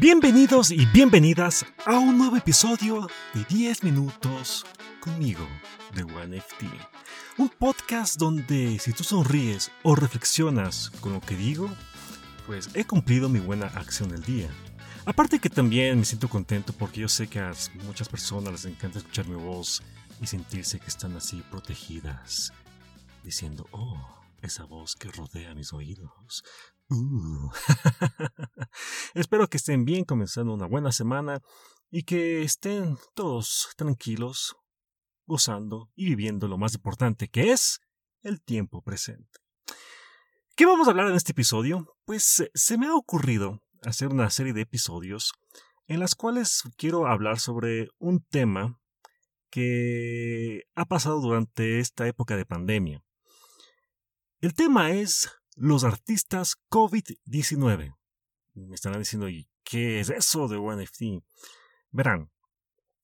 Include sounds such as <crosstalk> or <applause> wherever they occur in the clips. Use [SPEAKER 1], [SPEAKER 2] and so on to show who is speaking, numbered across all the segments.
[SPEAKER 1] Bienvenidos y bienvenidas a un nuevo episodio de 10 minutos conmigo de OneFT. Un podcast donde si tú sonríes o reflexionas con lo que digo, pues he cumplido mi buena acción del día. Aparte que también me siento contento porque yo sé que a muchas personas les encanta escuchar mi voz y sentirse que están así protegidas, diciendo, oh, esa voz que rodea mis oídos. Uh. <laughs> Espero que estén bien comenzando una buena semana y que estén todos tranquilos, gozando y viviendo lo más importante que es el tiempo presente. ¿Qué vamos a hablar en este episodio? Pues se me ha ocurrido hacer una serie de episodios en las cuales quiero hablar sobre un tema que ha pasado durante esta época de pandemia. El tema es los artistas COVID-19. Me estarán diciendo, ¿y qué es eso de OneFT? Verán,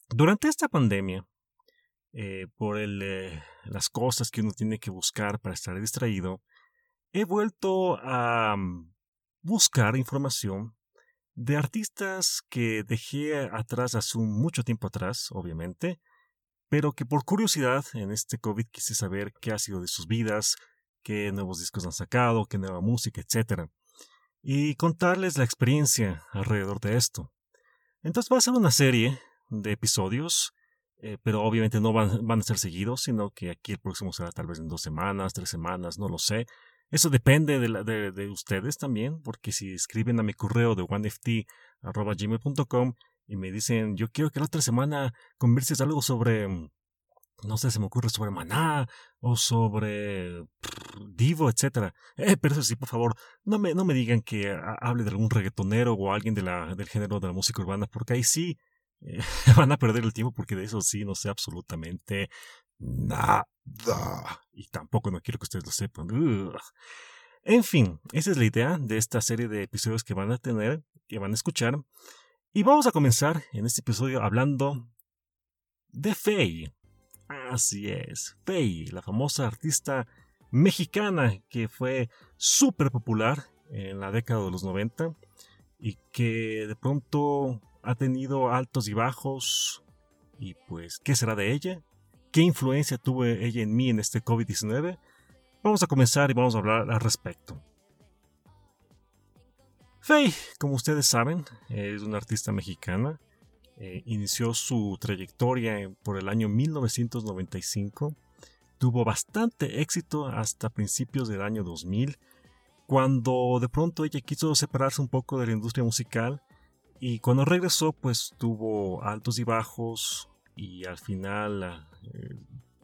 [SPEAKER 1] durante esta pandemia, eh, por eh, las cosas que uno tiene que buscar para estar distraído, he vuelto a mm, buscar información de artistas que dejé atrás hace mucho tiempo atrás, obviamente, pero que por curiosidad en este COVID quise saber qué ha sido de sus vidas, qué nuevos discos han sacado, qué nueva música, etc. Y contarles la experiencia alrededor de esto. Entonces va a ser una serie de episodios, eh, pero obviamente no van, van, a ser seguidos, sino que aquí el próximo será tal vez en dos semanas, tres semanas, no lo sé. Eso depende de, la, de, de ustedes también, porque si escriben a mi correo de oneft.gmail.com y me dicen, yo quiero que la otra semana converses algo sobre no sé, se me ocurre sobre Maná o sobre Divo, etc. Eh, pero eso sí, por favor, no me, no me digan que hable de algún reggaetonero o alguien de la, del género de la música urbana, porque ahí sí eh, <laughs> van a perder el tiempo, porque de eso sí no sé absolutamente nada. Y tampoco no quiero que ustedes lo sepan. En fin, esa es la idea de esta serie de episodios que van a tener, que van a escuchar. Y vamos a comenzar en este episodio hablando de Faye. Así es, Faye, la famosa artista mexicana que fue súper popular en la década de los 90 y que de pronto ha tenido altos y bajos. Y pues, ¿qué será de ella? ¿Qué influencia tuvo ella en mí en este COVID-19? Vamos a comenzar y vamos a hablar al respecto. Faye, como ustedes saben, es una artista mexicana eh, inició su trayectoria por el año 1995. Tuvo bastante éxito hasta principios del año 2000, cuando de pronto ella quiso separarse un poco de la industria musical y cuando regresó pues tuvo altos y bajos y al final eh,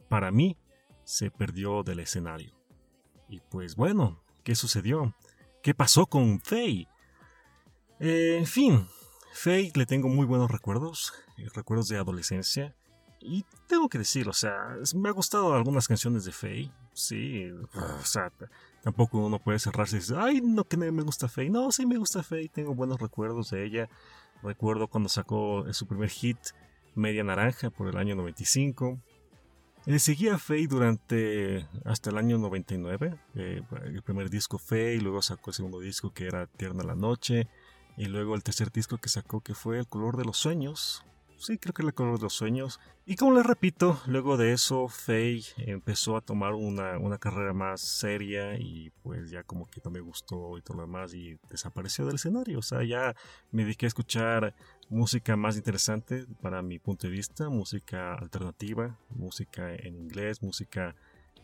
[SPEAKER 1] para mí se perdió del escenario. Y pues bueno, ¿qué sucedió? ¿Qué pasó con Faye? Eh, en fin, Faye le tengo muy buenos recuerdos, eh, recuerdos de adolescencia. Y tengo que decir, o sea, me ha gustado algunas canciones de Faye. Sí, o sea, tampoco uno puede cerrarse y decir, ay, no, que me gusta Faye. No, sí me gusta Faye, tengo buenos recuerdos de ella. Recuerdo cuando sacó su primer hit, Media Naranja, por el año 95. Le seguía a Faye durante hasta el año 99, eh, el primer disco Faye, luego sacó el segundo disco que era Tierna la Noche, y luego el tercer disco que sacó que fue El color de los sueños. Sí, creo que El color de los sueños. Y como les repito, luego de eso Faye empezó a tomar una, una carrera más seria y pues ya como que no me gustó y todo lo demás y desapareció del escenario. O sea, ya me dediqué a escuchar música más interesante para mi punto de vista, música alternativa, música en inglés, música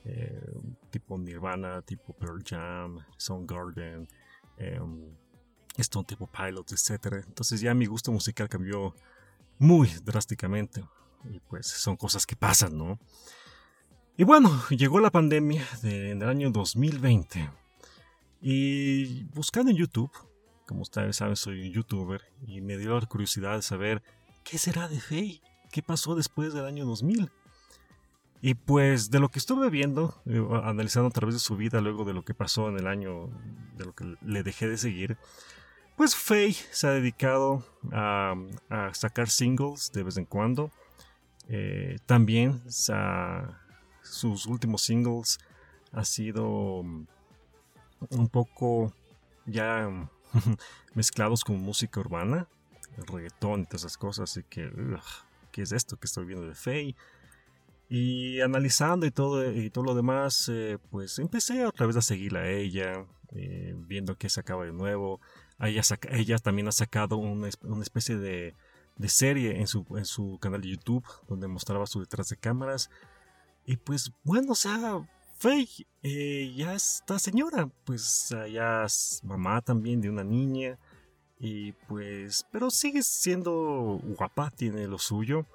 [SPEAKER 1] eh, tipo Nirvana, tipo Pearl Jam, Soundgarden. Eh, Stone tipo Pilot, etc. Entonces ya mi gusto musical cambió muy drásticamente. Y pues son cosas que pasan, ¿no? Y bueno, llegó la pandemia de, en el año 2020. Y buscando en YouTube, como ustedes saben, soy un youtuber, y me dio la curiosidad de saber qué será de Faye, qué pasó después del año 2000. Y pues de lo que estuve viendo, eh, analizando a través de su vida, luego de lo que pasó en el año, de lo que le dejé de seguir, pues Faye se ha dedicado a, sacar singles de vez en cuando. Eh, también sus últimos singles ha sido un poco ya <laughs> mezclados con música urbana, reggaetón y todas esas cosas. Así que, ¿qué es esto que estoy viendo de Faye? Y analizando y todo, y todo lo demás, eh, pues empecé otra vez a seguirla a ella, eh, viendo qué sacaba de nuevo. Ella, ella también ha sacado una, especie de, serie en su, en su canal de YouTube donde mostraba su detrás de cámaras. Y pues bueno, o sea, Faye eh, ya está señora, pues ya es mamá también de una niña. Y pues, pero sigue siendo guapa, tiene lo suyo.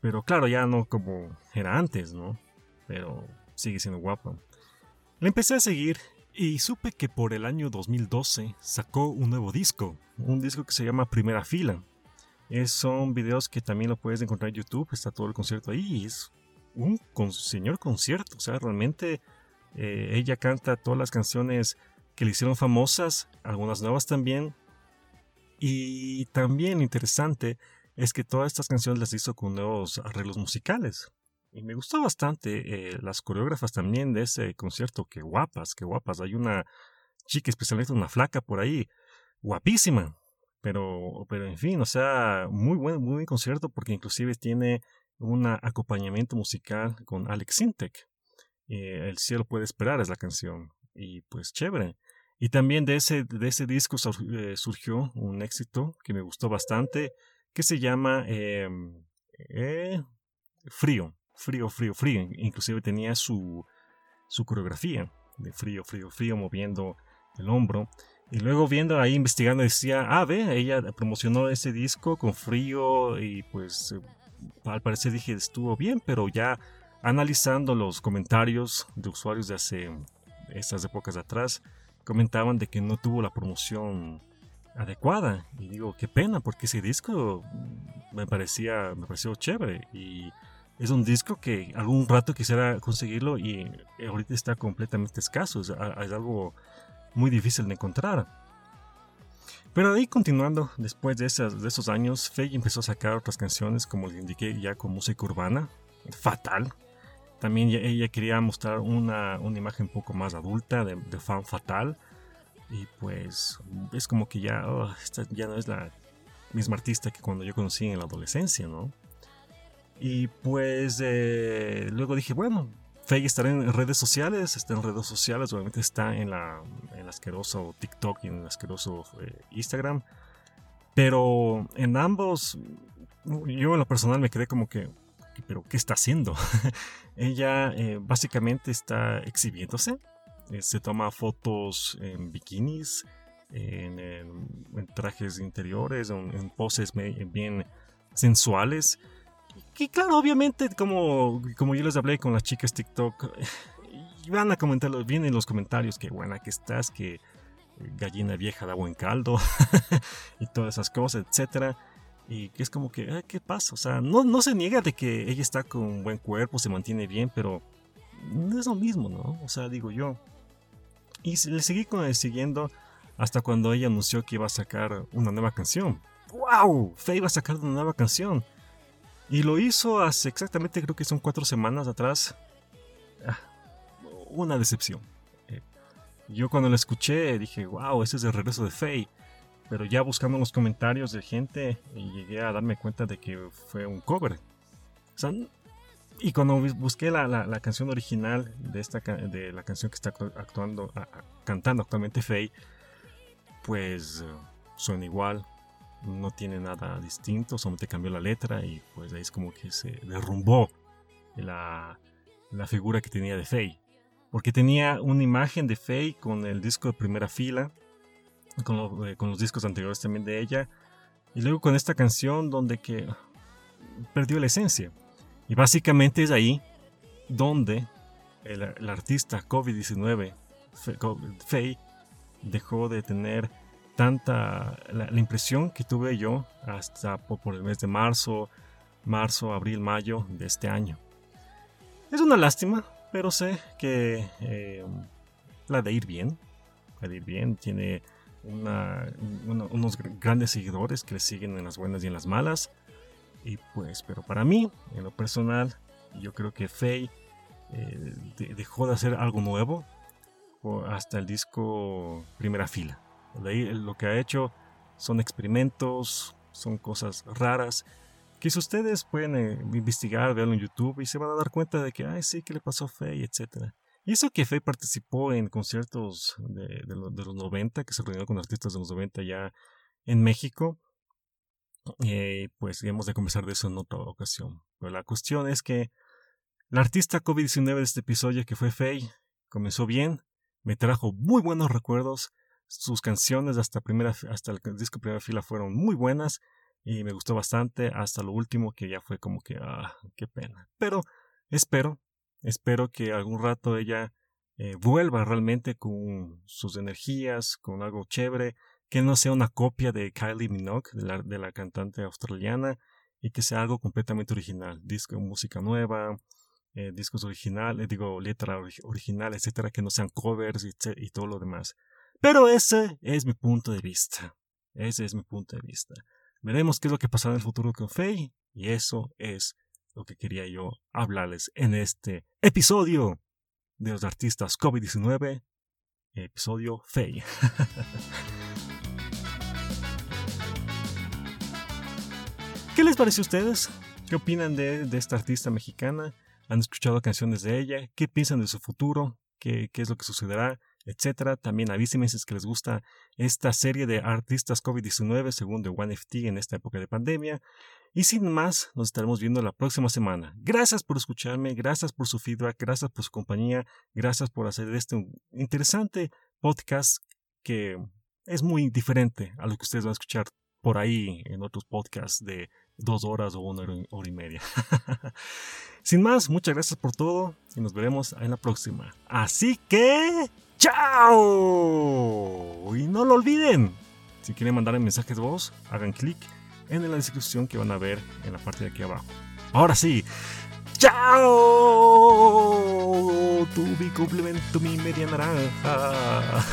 [SPEAKER 1] Pero claro, ya no como era antes, ¿no? Pero sigue siendo guapa. Le empecé a seguir y supe que por el año 2012 sacó un nuevo disco, un disco que se llama Primera Fila. Es, son videos que también lo puedes encontrar en YouTube, está todo el concierto ahí. Es un señor concierto, o sea, realmente eh, ella canta todas las canciones que le hicieron famosas, algunas nuevas también. Y también interesante es que todas estas canciones las hizo con nuevos arreglos musicales. Y me gustó bastante eh, las coreógrafas también de ese concierto. Qué guapas, qué guapas. Hay una chica, especialmente una flaca por ahí, guapísima. Pero, pero en fin, o sea, muy buen, muy buen concierto porque inclusive tiene un acompañamiento musical con Alex Sintek. Eh, el cielo puede esperar es la canción. Y pues chévere. Y también de ese, de ese disco eh, surgió un éxito que me gustó bastante que se llama em, eh, Frío, Frío, Frío, Frío. Inclusive tenía su, su coreografía de Frío, Frío, Frío, moviendo el hombro. Y luego viendo ahí, investigando, decía, ah, ve, ella promocionó ese disco con Frío y pues eh, al parecer dije, estuvo bien, pero ya analizando los comentarios de usuarios de hace estas épocas atrás, comentaban de que no tuvo la promoción adecuada. Y digo, qué pena, porque ese disco me parecía, me pareció chévere. Y es un disco que algún rato quisiera conseguirlo y ahorita está completamente escaso. Es, algo muy difícil de encontrar. Pero ahí continuando, después de, esas, de esos años, Faye empezó a sacar otras canciones, como le indiqué, ya con música urbana. Fatal. También ella quería mostrar una, una imagen un poco más adulta de, fan fatal y pues es como que ya, oh, ya no es la misma artista que cuando yo conocí en la adolescencia, ¿no? Y pues eh, luego dije, bueno, Faye estará en redes sociales, está en redes sociales, obviamente está en la en asqueroso TikTok y en el asqueroso eh, Instagram. Pero en ambos, yo en lo personal me quedé como que, pero ¿qué está haciendo? <laughs> Ella eh, básicamente está exhibiéndose, eh, se toma fotos en bikinis, en, trajes interiores, en, poses bien sensuales. Y claro, obviamente, como, como yo les hablé con las chicas TikTok, <laughs> van a comentar, vienen los comentarios que buena que estás, que gallina vieja da buen caldo <laughs> y todas esas cosas, etcétera. Y que es como que, ¿qué pasa? O sea, no, no se niega de que ella está con un buen cuerpo, se mantiene bien, pero no es lo mismo, ¿no? O sea, digo yo. Y le seguí con siguiendo hasta cuando ella anunció que iba a sacar una nueva canción. ¡Wow! Faye iba a sacar una nueva canción. Y lo hizo hace exactamente, creo que son cuatro semanas atrás. Ah, una decepción. Eh, yo cuando la escuché dije, wow, ese es el regreso de Faye. Pero ya buscando los comentarios de gente, llegué a darme cuenta de que fue un cover. Y cuando busqué la, la, canción original de, esta, de la canción que está actuando, cantando actualmente Faye, pues suena igual, no tiene nada distinto, solamente cambió la letra y pues ahí es como que se derrumbó la, la figura que tenía de Faye. Porque tenía una imagen de Faye con el disco de primera fila, con, eh, los discos anteriores también de ella, y luego con esta canción donde que perdió la esencia. Y básicamente es ahí donde el, artista COVID-19, Faye, dejó de tener tanta la, impresión que tuve yo hasta por, el mes de marzo, marzo, abril, mayo de este año. Es una lástima, pero sé que eh, la de ir bien, la de ir bien, tiene unos grandes seguidores que le siguen en las buenas y en las malas. Y pues, pero para mí, en lo personal, yo creo que Faye eh, dejó de hacer algo nuevo hasta el disco Primera Fila. Lo que ha hecho son experimentos, son cosas raras, que si ustedes pueden eh, investigar, verlo en YouTube y se van a dar cuenta de que, ay, sí, ¿qué le pasó a Faye, etcétera. Y eso que Faye participó en conciertos de, los 90, que se reunió con artistas de los 90 ya en México, eh, pues hemos de conversar de eso en otra ocasión. Pero la cuestión es que la artista COVID-19 de este episodio, que fue Faye, comenzó bien, me trajo muy buenos recuerdos, sus canciones hasta, primera, hasta el disco primera fila fueron muy buenas y me gustó bastante hasta lo último que ya fue como que, ah, qué pena. Pero espero, espero que algún rato ella eh, vuelva realmente con sus energías, con algo chévere, que no sea una copia de Kylie Minogue, de la, de la cantante australiana, y que sea algo completamente original, disco, música nueva, eh, discos originales, digo, letra original, etcétera, que no sean covers y todo lo demás. Pero ese es mi punto de vista. Ese es mi punto de vista. Veremos qué es lo que pasará en el futuro con Faye. Y eso es lo que quería yo hablarles en este episodio de los artistas COVID-19. Episodio Faye. <laughs> ¿Qué les parece a ustedes? ¿Qué opinan de, de, esta artista mexicana? ¿Han escuchado canciones de ella? ¿Qué piensan de su futuro? ¿Qué, qué es lo que sucederá? Etcétera. También avísenme si es que les gusta esta serie de artistas COVID-19 según The One FT en esta época de pandemia. Y sin más, nos estaremos viendo la próxima semana. Gracias por escucharme, gracias por su feedback, gracias por su compañía, gracias por hacer este interesante podcast que es muy diferente a lo que ustedes van a escuchar por ahí en otros podcasts de dos horas o una hora y media. <laughs> Sin más, muchas gracias por todo y nos veremos en la próxima. Así que... ¡Chao! Y no lo olviden. Si quieren mandar mensajes voz, hagan clic en la descripción que van a ver en la parte de aquí abajo. Ahora sí. ¡Chao! Tu mi complemento, mi media naranja.